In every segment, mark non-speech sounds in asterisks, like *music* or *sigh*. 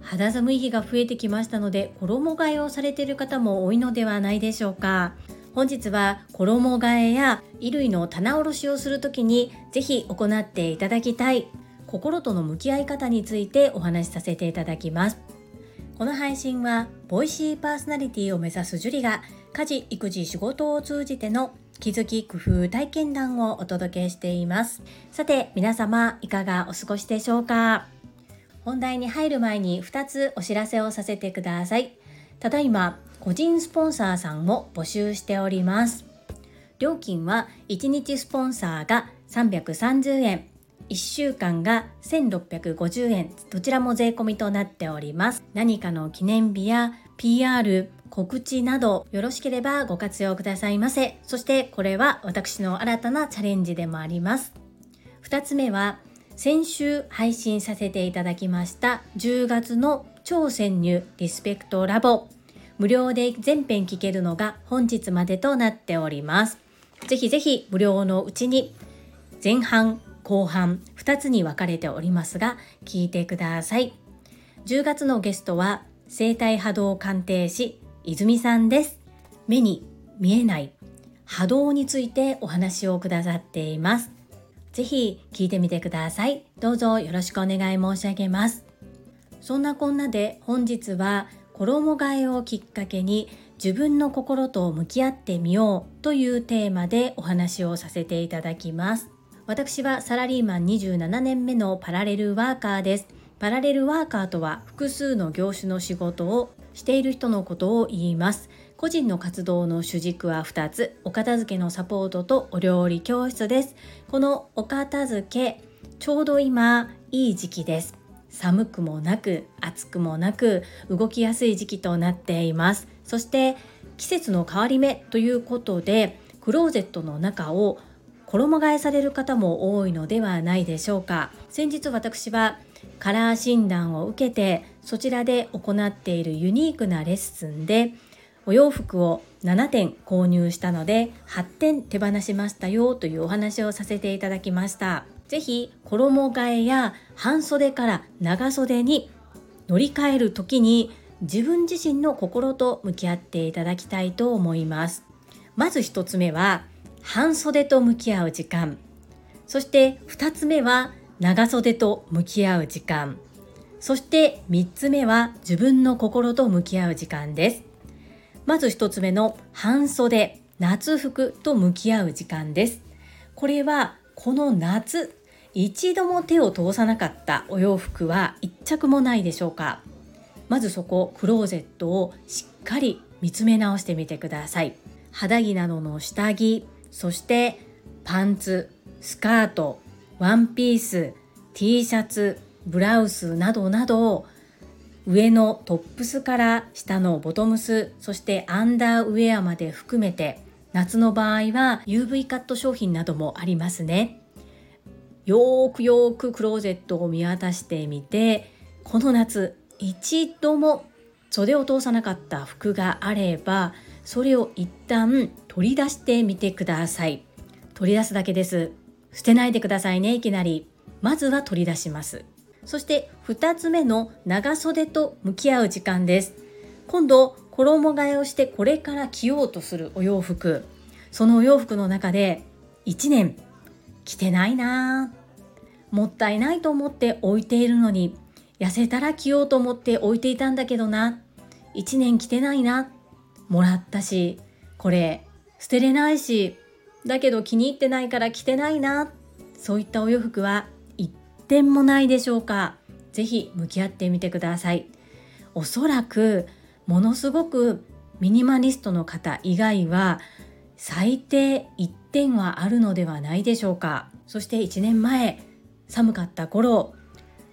肌寒い日が増えてきましたので衣替えをされている方も多いのではないでしょうか。本日は衣替えや衣類の棚卸しをする時にぜひ行っていただきたい心との向き合い方についてお話しさせていただきます。この配信はボイシーパーソナリティを目指すジュリが家事育児仕事を通じての気づき工夫体験談をお届けしていますさて皆様いかがお過ごしでしょうか？本題に入る前に2つお知らせをさせてください。ただいま個人スポンサーさんを募集しております。料金は1日スポンサーが330円、1週間が1650円、どちらも税込みとなっております。何かの記念日や PR、告知などよろしければご活用くださいませ。そしてこれは私の新たなチャレンジでもあります。2つ目は先週配信させていただきました10月の超潜入リスペクトラボ無料で全編聞けるのが本日までとなっております。ぜひぜひ無料のうちに前半後半2つに分かれておりますが聞いてください。10月のゲストは生体波動鑑定士泉さんです。目に見えない波動についてお話をくださっています。ぜひ聞いてみてください。どうぞよろしくお願い申し上げます。そんなこんなで本日は衣替えをきっかけに自分の心と向き合ってみようというテーマでお話をさせていただきます。私はサラリーマン27年目のパラレルワーカーです。パラレルワーカーとは複数の業種の仕事をしている人のことを言います。個人の活動の主軸は2つお片付けのサポートとお料理教室ですこのお片付けちょうど今いい時期です寒くもなく暑くもなく動きやすい時期となっていますそして季節の変わり目ということでクローゼットの中を衣替えされる方も多いのではないでしょうか先日私はカラー診断を受けてそちらで行っているユニークなレッスンでお洋服を7点購入したので8点手放しましたよというお話をさせていただきました。ぜひ衣替えや半袖から長袖に乗り換える時に自分自身の心と向き合っていただきたいと思います。まず1つ目は半袖と向き合う時間。そして2つ目は長袖と向き合う時間。そして3つ目は自分の心と向き合う時間です。まず1つ目の半袖夏服と向き合う時間ですこれはこの夏一度も手を通さなかったお洋服は一着もないでしょうかまずそこクローゼットをしっかり見つめ直してみてください肌着などの下着そしてパンツスカートワンピース T シャツブラウスなどなど上のトップスから下のボトムスそしてアンダーウェアまで含めて夏の場合は UV カット商品などもありますね。よーくよーくクローゼットを見渡してみてこの夏一度も袖を通さなかった服があればそれを一旦取り出してみてください。取り出すだけです。捨てないでくださいねいきなり。まずは取り出します。そして2つ目の長袖と向き合う時間です。今度衣替えをしてこれから着ようとするお洋服。そのお洋服の中で1年着てないな。もったいないと思って置いているのに痩せたら着ようと思って置いていたんだけどな。1年着てないな。もらったしこれ捨てれないしだけど気に入ってないから着てないなそういったお洋服は点もないでしょうか。ぜひ向き合ってみてください。おそらくものすごくミニマリストの方以外は最低1点はあるのではないでしょうか。そして1年前寒かった頃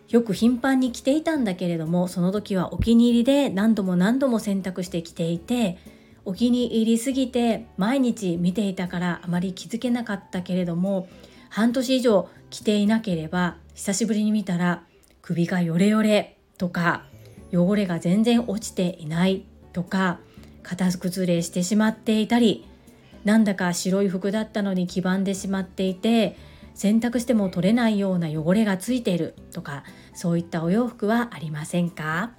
よく頻繁に着ていたんだけれどもその時はお気に入りで何度も何度も洗濯して着ていてお気に入りすぎて毎日見ていたからあまり気づけなかったけれども半年以上着ていなければ久しぶりに見たら首がヨレヨレとか汚れが全然落ちていないとか型崩れしてしまっていたりなんだか白い服だったのに黄ばんでしまっていて洗濯しても取れないような汚れがついているとかそういったお洋服はありませんか？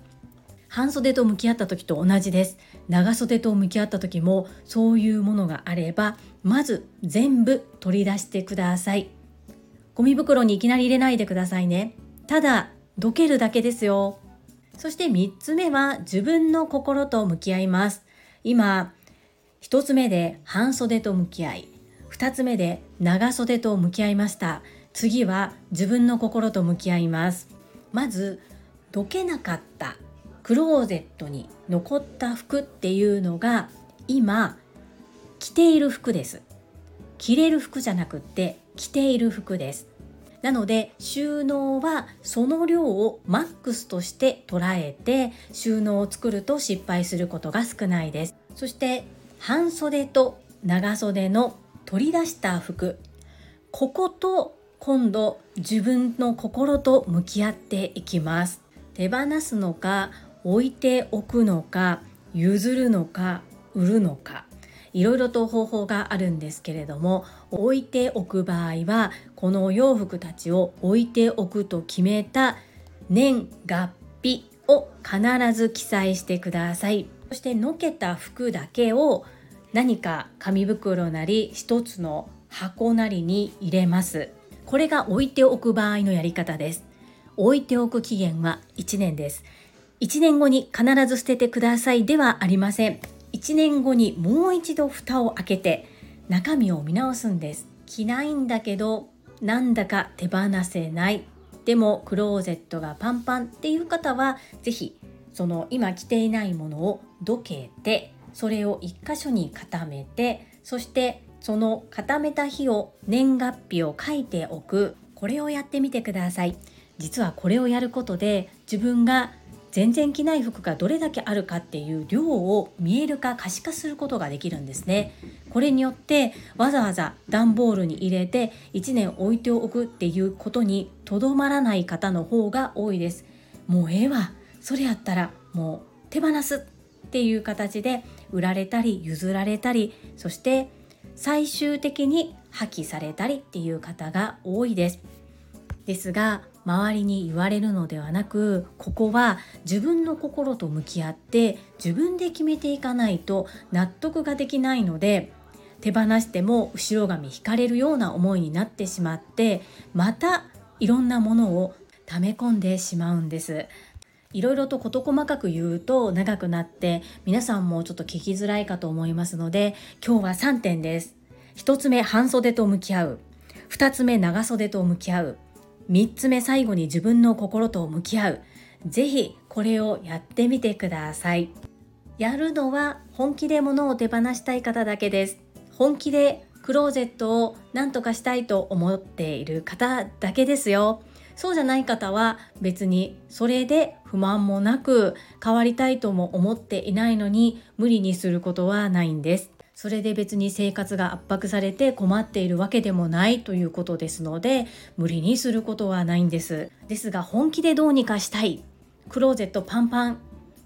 半袖と向き合った時と同じです。長袖と向き合った時もそういうものがあればまず全部取り出してください。ゴミ袋にいきなり入れないでくださいね。ただどけるだけですよ。そして3つ目は自分の心と向き合います。今1つ目で半袖と向き合い。2つ目で長袖と向き合いました。次は自分の心と向き合います。まずどけなかったクローゼットに残った服っていうのが今着ている服です。着れる服じゃなくって着ている服です。なので収納はその量をマックスとして捉えて収納を作ると失敗することが少ないです。そして半袖と長袖の取り出した服。ここと今度自分の心と向き合っていきます。手放すのか置いておくのか譲るのか売るのか。いろいろと方法があるんですけれども置いておく場合はこのお洋服たちを置いておくと決めた年月日を必ず記載してください。そしてのけた服だけを何か紙袋なり一つの箱なりに入れます。これが置いておく場合のやり方です。置いておく期限は1年です。1年後に必ず捨ててくださいではありません。1年後にもう一度蓋を開けて中身を見直すんです。着ないんだけどなんだか手放せない。でもクローゼットがパンパンっていう方は是非その今着ていないものをどけてそれを1箇所に固めてそしてその固めた日を年月日を書いておく。これをやってみてください。実はこれをやることで自分が全然着ない服がどれだけあるかっていう量を見える化可視化することができるんですね。これによってわざわざ段ボールに入れて1年置いておくっていうことにとどまらない方の方が多いです。もうええわ。それやったらもう手放すっていう形で売られたり譲られたりそして最終的に破棄されたりっていう方が多いですですが周りに言われるのではなくここは自分の心と向き合って自分で決めていかないと納得ができないので手放しても後ろ髪引かれるような思いになってしまってまたいろんなものを溜め込んでしまうんです。いろいろと事細かく言うと長くなって皆さんもちょっと聞きづらいかと思いますので今日は3点です。1つ目半袖と向き合う。2つ目長袖と向き合う。3つ目最後に自分の心と向き合う。是非これをやってみてください。やるのは本気で物を手放したい方だけです。本気でクローゼットを何とかしたいと思っている方だけですよ。そうじゃない方は別にそれで不満もなく変わりたいとも思っていないのに無理にすることはないんです。それで別に生活が圧迫されて困っているわけでもないということですので無理にすることはないんです。ですが本気でどうにかしたい。クローゼットパンパン。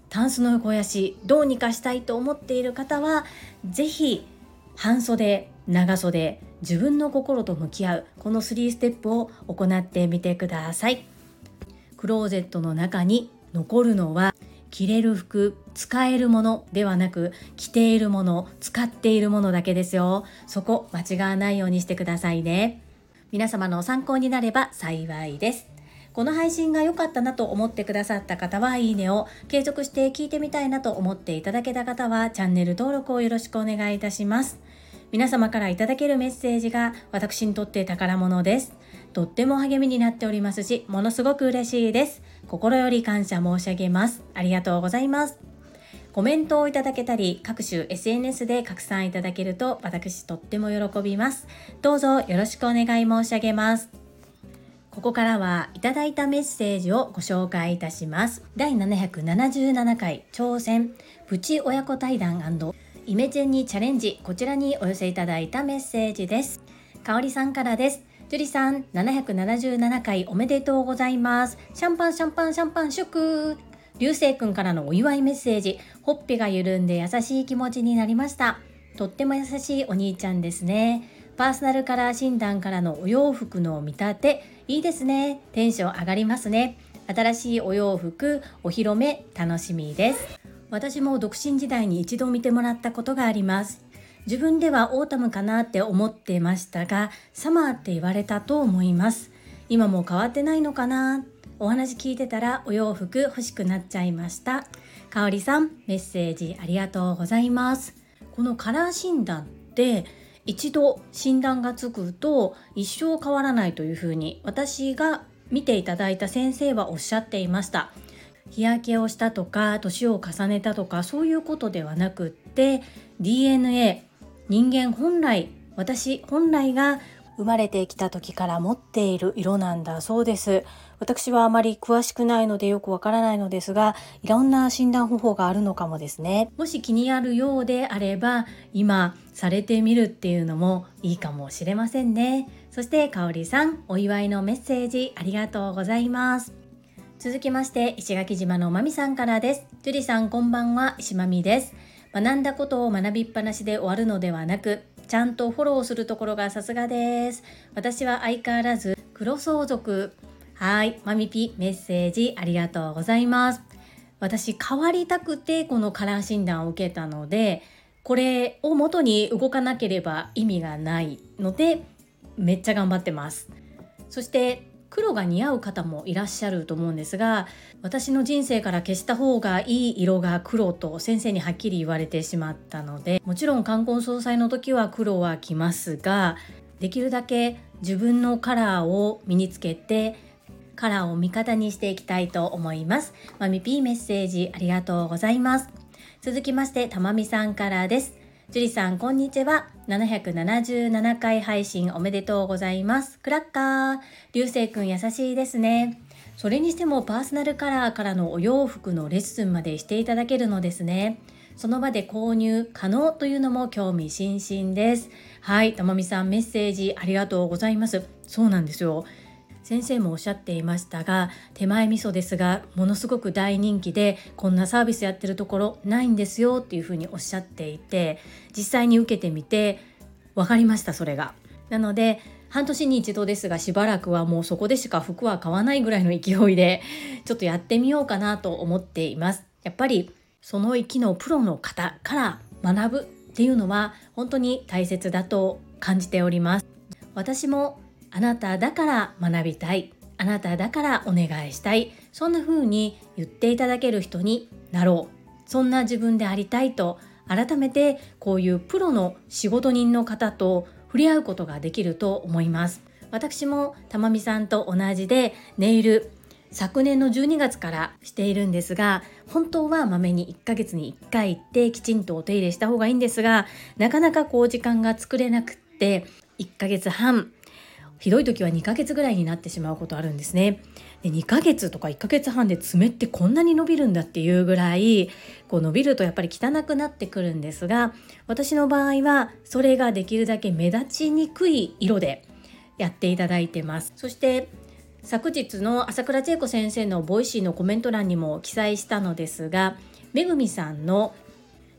タンスの肥やしどうにかしたいと思っている方は是非半袖長袖自分の心と向き合うこの3ステップを行ってみてください。クローゼットの中に残るのは着れる服使えるものではなく着ているもの使っているものだけですよ。そこ間違わないようにしてくださいね。皆様の参考になれば幸いです。この配信が良かったなと思ってくださった方はいいねを継続して聞いてみたいなと思っていただけた方はチャンネル登録をよろしくお願いいたします。皆様からいただけるメッセージが私にとって宝物です。とっても励みになっておりますしものすごく嬉しいです心より感謝申し上げます。ありがとうございます。コメントをいただけたり、各種 SNS で拡散いただけると私とっても喜びます。どうぞよろしくお願い申し上げます。ここからはいただいたメッセージをご紹介いたします。第777回挑戦プチ親子対談イメチェンにチャレンジこちらにお寄せいただいたメッセージです。かおりさんからです。樹里さん、777回おめでとうございます。シャンパンシャンパンシャンパン祝流星くんからのお祝いメッセージ、ほっぺが緩んで優しい気持ちになりました。とっても優しいお兄ちゃんですね。パーソナルカラー診断からのお洋服の見立て。いいですね。テンション上がりますね。新しいお洋服お披露目楽しみです。私も独身時代に一度見てもらったことがあります。自分ではオータムかなって思ってましたがサマーって言われたと思います。今も変わってないのかな？お話聞いてたらお洋服欲しくなっちゃいました。かおりさんメッセージありがとうございます。このカラー診断って一度診断がつくと一生変わらないというふうに私が見ていただいた先生はおっしゃっていました。日焼けをしたとか年を重ねたとかそういうことではなくって DNA 人間本来私本来が生まれてきた時から持っている色なんだそうです。私はあまり詳しくないのでよくわからないのですがいろんな診断方法があるのかもですね。もし気になるようであれば今されてみるっていうのもいいかもしれませんね。そしてかおりさんお祝いのメッセージありがとうございます。続きまして石垣島のまみさんからです。樹里さんこんばんは。石まみです。学んだことを学びっぱなしで終わるのではなくちゃんとフォローするところがさすがです。私は相変わらず黒相続はい。マミピメッセージありがとうございます。私変わりたくてこのカラー診断を受けたのでこれを元に動かなければ意味がないのでめっちゃ頑張ってます。そして黒が似合う方もいらっしゃると思うんですが私の人生から消した方がいい色が黒と先生にはっきり言われてしまったのでもちろん冠婚葬祭の時は黒は着ますができるだけ自分のカラーを身につけてカラーを味方にしていきたいと思います。まみぴーメッセージありがとうございます。続きまして、たまみさんからです。樹里さん、こんにちは。777回配信おめでとうございます。クラッカー。流星くん優しいですね。それにしてもパーソナルカラーからのお洋服のレッスンまでしていただけるのですね。その場で購入可能というのも興味津々です。はい、たまみさんメッセージありがとうございます。そうなんですよ。先生もおっしゃっていましたが手前味噌ですがものすごく大人気でこんなサービスやってるところないんですよっていうふうにおっしゃっていて実際に受けてみて分かりましたそれが。なので半年に一度ですがしばらくはもうそこでしか服は買わないぐらいの勢いでちょっとやってみようかなと思っています。やっぱりその域のプロの方から学ぶっていうのは本当に大切だと感じております。私もあなただから学びたい。あなただからお願いしたい。そんな風に言っていただける人になろう。そんな自分でありたいと改めてこういうプロの仕事人の方と触れ合うことができると思います。私もたまみさんと同じでネイル昨年の12月からしているんですが本当はまめに1ヶ月に1回行ってきちんとお手入れした方がいいんですがなかなかこう時間が作れなくって1ヶ月半ひどい時は2ヶ月ぐらいになってしまうことあるんですね。で2ヶ月とか1ヶ月半で爪ってこんなに伸びるんだっていうぐらいこう伸びるとやっぱり汚くなってくるんですが私の場合はそれができるだけ目立ちにくい色でやっていただいてます。そして昨日の朝倉千恵子先生の Voicy のコメント欄にも記載したのですがめぐみさんの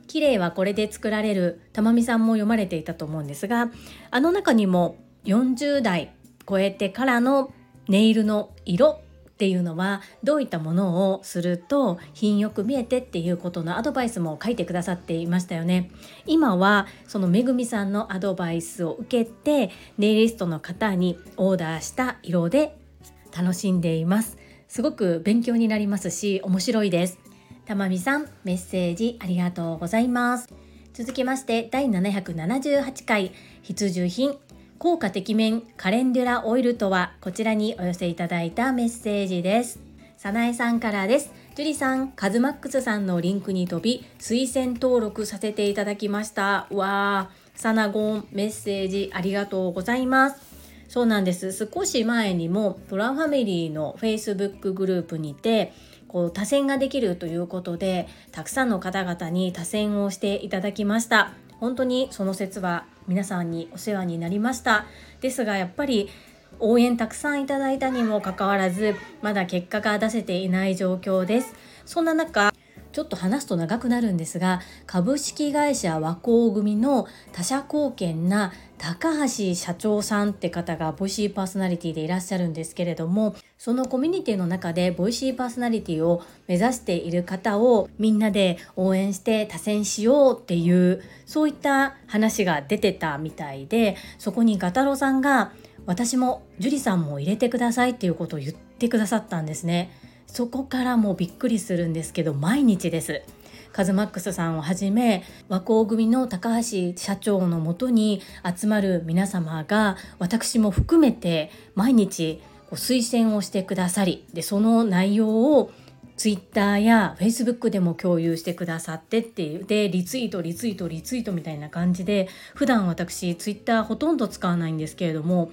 綺麗はこれで作られるたまみさんも読まれていたと思うんですがあの中にも40代超えてからのネイルの色っていうのはどういったものをすると品よく見えてっていうことのアドバイスも書いてくださっていましたよね。今はそのめぐみさんのアドバイスを受けてネイリストの方にオーダーした色で楽しんでいます。すごく勉強になりますし面白いです。たまみさんメッセージありがとうございます。続きまして第778回必需品効果てきめんカレンデュラオイルとはこちらにお寄せいただいたメッセージです。さなえさんからです。ジュリさん、カズマックスさんのリンクに飛び、推薦登録させていただきました。わー、サナゴンメッセージありがとうございます。そうなんです。少し前にもトラファミリーの Facebook グループにて、こう多選ができるということで、たくさんの方々に多選をしていただきました。本当にその説は皆さんにお世話になりました。ですがやっぱり応援たくさんいただいたにもかかわらずまだ結果が出せていない状況です。そんな中ちょっと話すと長くなるんですが株式会社和光組の他社貢献な高橋社長さんって方が Voicy パーソナリティでいらっしゃるんですけれどもそのコミュニティの中で Voicy パーソナリティを目指している方をみんなで応援して他薦しようっていうそういった話が出てたみたいでそこにガタロさんが私も樹里さんも入れてくださいっていうことを言ってくださったんですね。そこからもうびっくりするんですけど毎日です。カズマックスさんをはじめ和光組の高橋社長のもとに集まる皆様が私も含めて毎日推薦をしてくださりでその内容をツイッターやフェイスブックでも共有してくださってっていうでリツイートリツイートリツイートみたいな感じで普段私ツイッターほとんど使わないんですけれども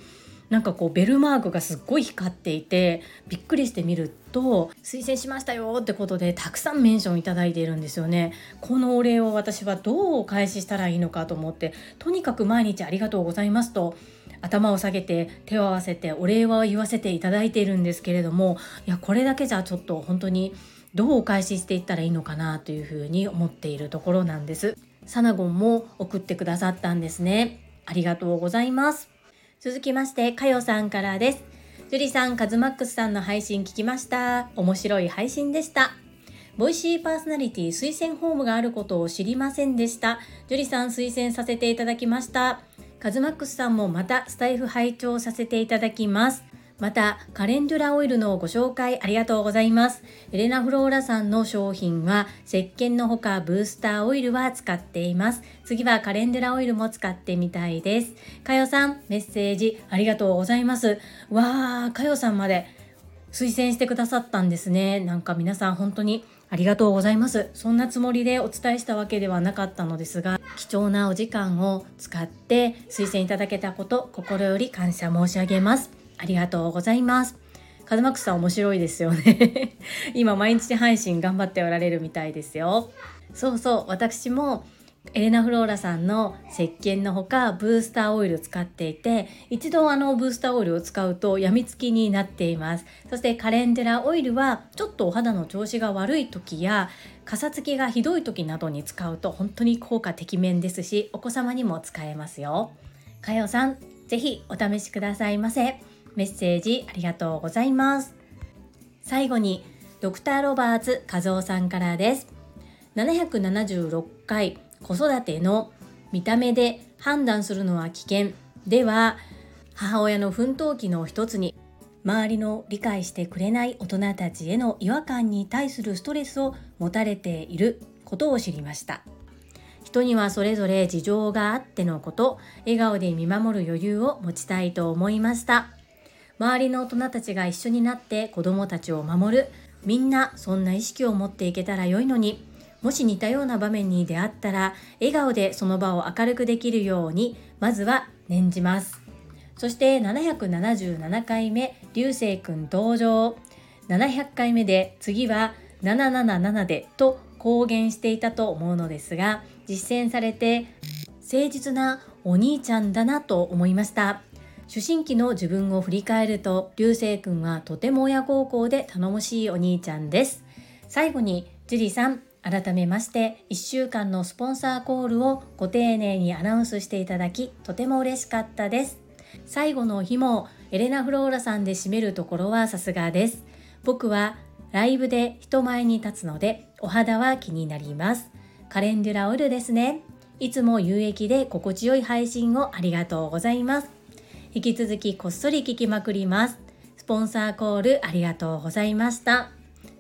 なんかこうベルマークがすっごい光っていてびっくりしてみると推薦しましたよってことでたくさんメンションいただいているんですよねこのお礼を私はどうお返ししたらいいのかと思ってとにかく毎日ありがとうございますと頭を下げて手を合わせてお礼は言わせていただいているんですけれどもいやこれだけじゃちょっと本当にどうお返ししていったらいいのかなというふうに思っているところなんです。サナゴンも送ってくださったんですね。ありがとうございます。続きまして、かよさんからです。ジュリさん、カズマックスさんの配信聞きました。面白い配信でした。ボイシーパーソナリティ推薦ホームがあることを知りませんでした。ジュリさん推薦させていただきました。カズマックスさんもまたスタイフ拝聴させていただきます。また、カレンデュラオイルのご紹介ありがとうございます。エレナフローラさんの商品は、石鹸のほかブースターオイルは使っています。次はカレンデュラオイルも使ってみたいです。かよさん、メッセージありがとうございます。わー、かよさんまで推薦してくださったんですね。なんか皆さん本当にありがとうございます。そんなつもりでお伝えしたわけではなかったのですが、貴重なお時間を使って推薦いただけたこと、心より感謝申し上げます。ありがとうございます。カズマックスさん面白いですよね *laughs* 今毎日配信頑張っておられるみたいですよ。そうそう、私もエレナ・フローラさんの石鹸のほかブースターオイルを使っていて一度あのブースターオイルを使うと病みつきになっていますそしてカレンデラオイルはちょっとお肌の調子が悪い時やかさつきがひどい時などに使うと本当に効果てきめんですしお子様にも使えますよかよさんぜひお試しくださいませメッセージありがとうございます。最後にドクターロバーツ和夫さんからです。776回子育ての見た目で判断するのは危険。では母親の奮闘期の一つに周りの理解してくれない大人たちへの違和感に対するストレスを持たれていることを知りました。人にはそれぞれ事情があってのこと笑顔で見守る余裕を持ちたいと思いました。周りの大人たちが一緒になって子供たちを守る。みんなそんな意識を持っていけたら良いのに。もし似たような場面に出会ったら笑顔でその場を明るくできるようにまずは念じます。そして777回目流星くん登場。700回目で次は777でと公言していたと思うのですが実践されて誠実なお兄ちゃんだなと思いました。思春期の自分を振り返ると流星くんはとても親孝行で頼もしいお兄ちゃんです。最後に樹里さん改めまして1週間のスポンサーコールをご丁寧にアナウンスしていただきとても嬉しかったです。最後の日もエレナ・フローラさんで締めるところはさすがです。僕はライブで人前に立つのでお肌は気になります。カレンデュラオイルですね。いつも有益で心地よい配信をありがとうございます。引き続きこっそり聞きまくります。スポンサーコールありがとうございました。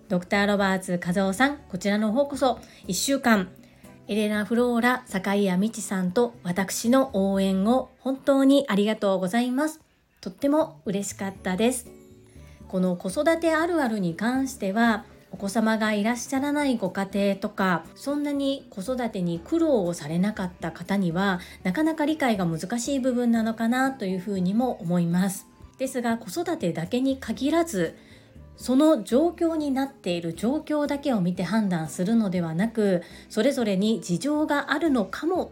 ドクターロバーツ和夫さん、こちらの方こそ1週間、エレナ・フローラ、坂井谷美智さんと私の応援を本当にありがとうございます。とっても嬉しかったです。この子育てあるあるに関しては、お子様がいらっしゃらないご家庭とかそんなに子育てに苦労をされなかった方にはなかなか理解が難しい部分なのかなというふうにも思います。ですが子育てだけに限らずその状況になっている状況だけを見て判断するのではなくそれぞれに事情があるのかも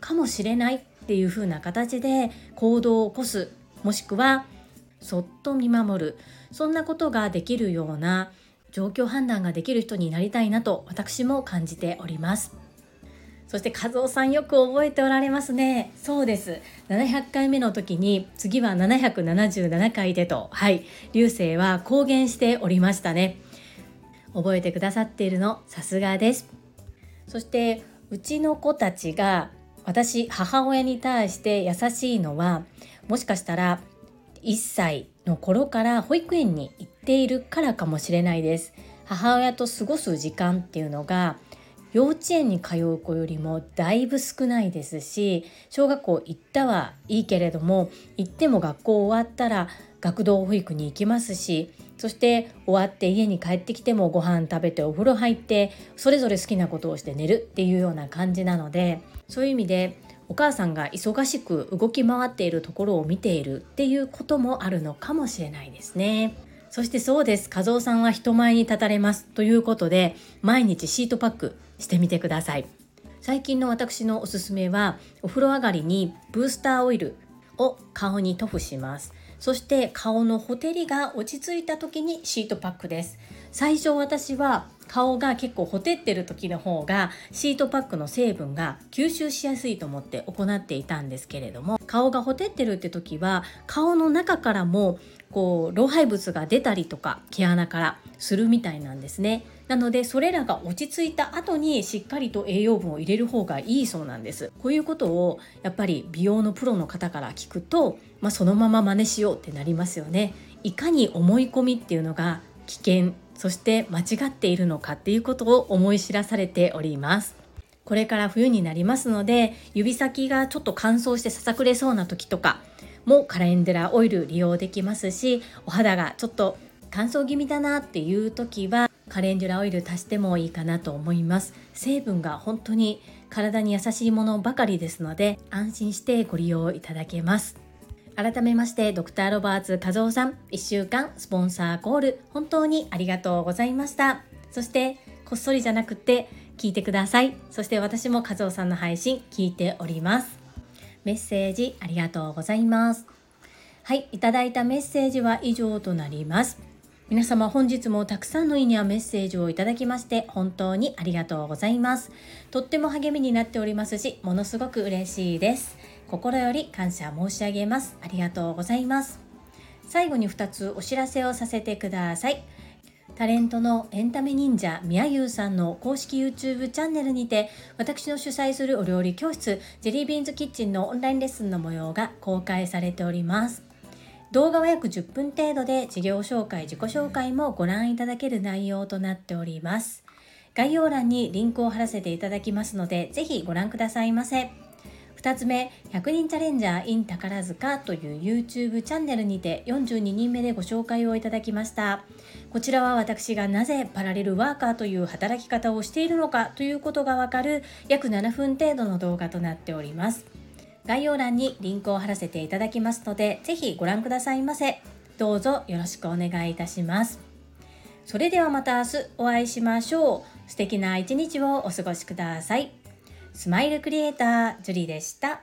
かもしれないっていう風な形で行動を起こすもしくはそっと見守るそんなことができるような状況判断ができる人になりたいなと私も感じております。そして和夫さんよく覚えておられますね。そうです。700回目の時に次は777回でと。はい。流星は公言しておりましたね。覚えてくださっているのさすがです。そしてうちの子たちが私母親に対して優しいのはもしかしたら1歳の頃から保育園に行っているからかもしれないです母親と過ごす時間っていうのが幼稚園に通う子よりもだいぶ少ないですし小学校行ったはいいけれども行っても学校終わったら学童保育に行きますしそして終わって家に帰ってきてもご飯食べてお風呂入ってそれぞれ好きなことをして寝るっていうような感じなのでそういう意味でお母さんが忙しく動き回っているところを見ているっていうこともあるのかもしれないですね。そしてそうです。和夫さんは人前に立たれます。ということで、毎日シートパックしてみてください。最近の私のおすすめは、お風呂上がりにブースターオイルを顔に塗布します。そして顔のほてりが落ち着いた時にシートパックです。最初私は顔が結構ほてってる時の方がシートパックの成分が吸収しやすいと思って行っていたんですけれども顔がほてってるって時は顔の中からもこう老廃物が出たりとか毛穴からするみたいなんですね。なのでそれらが落ち着いた後にしっかりと栄養分を入れる方がいいそうなんです。こういうことをやっぱり美容のプロの方から聞くと、まあ、そのまま真似しようってなりますよね。いかに思い込みっていうのが危険そして間違っているのかっていうことを思い知らされております。これから冬になりますので指先がちょっと乾燥してささくれそうな時とかもカレンデュラオイル利用できますしお肌がちょっと乾燥気味だなっていう時はカレンデュラオイル足してもいいかなと思います。成分が本当に体に優しいものばかりですので安心してご利用いただけます。改めましてドクターロバーツ和夫さん。1週間スポンサーコール。本当にありがとうございました。そしてこっそりじゃなくて聞いてください。そして私も和夫さんの配信聞いております。メッセージありがとうございます。はいいただいたメッセージは以上となります。皆様本日もたくさんのいいねやメッセージをいただきまして本当にありがとうございます。とっても励みになっておりますしものすごく嬉しいです。心より感謝申し上げます。ありがとうございます。最後に2つお知らせをさせてください。タレントのエンタメ忍者みやゆうさんの公式 YouTube チャンネルにて私の主催するお料理教室ジェリービーンズキッチンのオンラインレッスンの模様が公開されております。動画は約10分程度で事業紹介自己紹介もご覧いただける内容となっております。概要欄にリンクを貼らせていただきますのでぜひご覧くださいませ。2つ目、100人チャレンジャー in 宝塚という YouTube チャンネルにて42人目でご紹介をいただきました。こちらは私がなぜパラレルワーカーという働き方をしているのかということがわかる約7分程度の動画となっております。概要欄にリンクを貼らせていただきますので、ぜひご覧くださいませ。どうぞよろしくお願いいたします。それではまた明日お会いしましょう。素敵な一日をお過ごしください。スマイルクリエイタージュリーでした。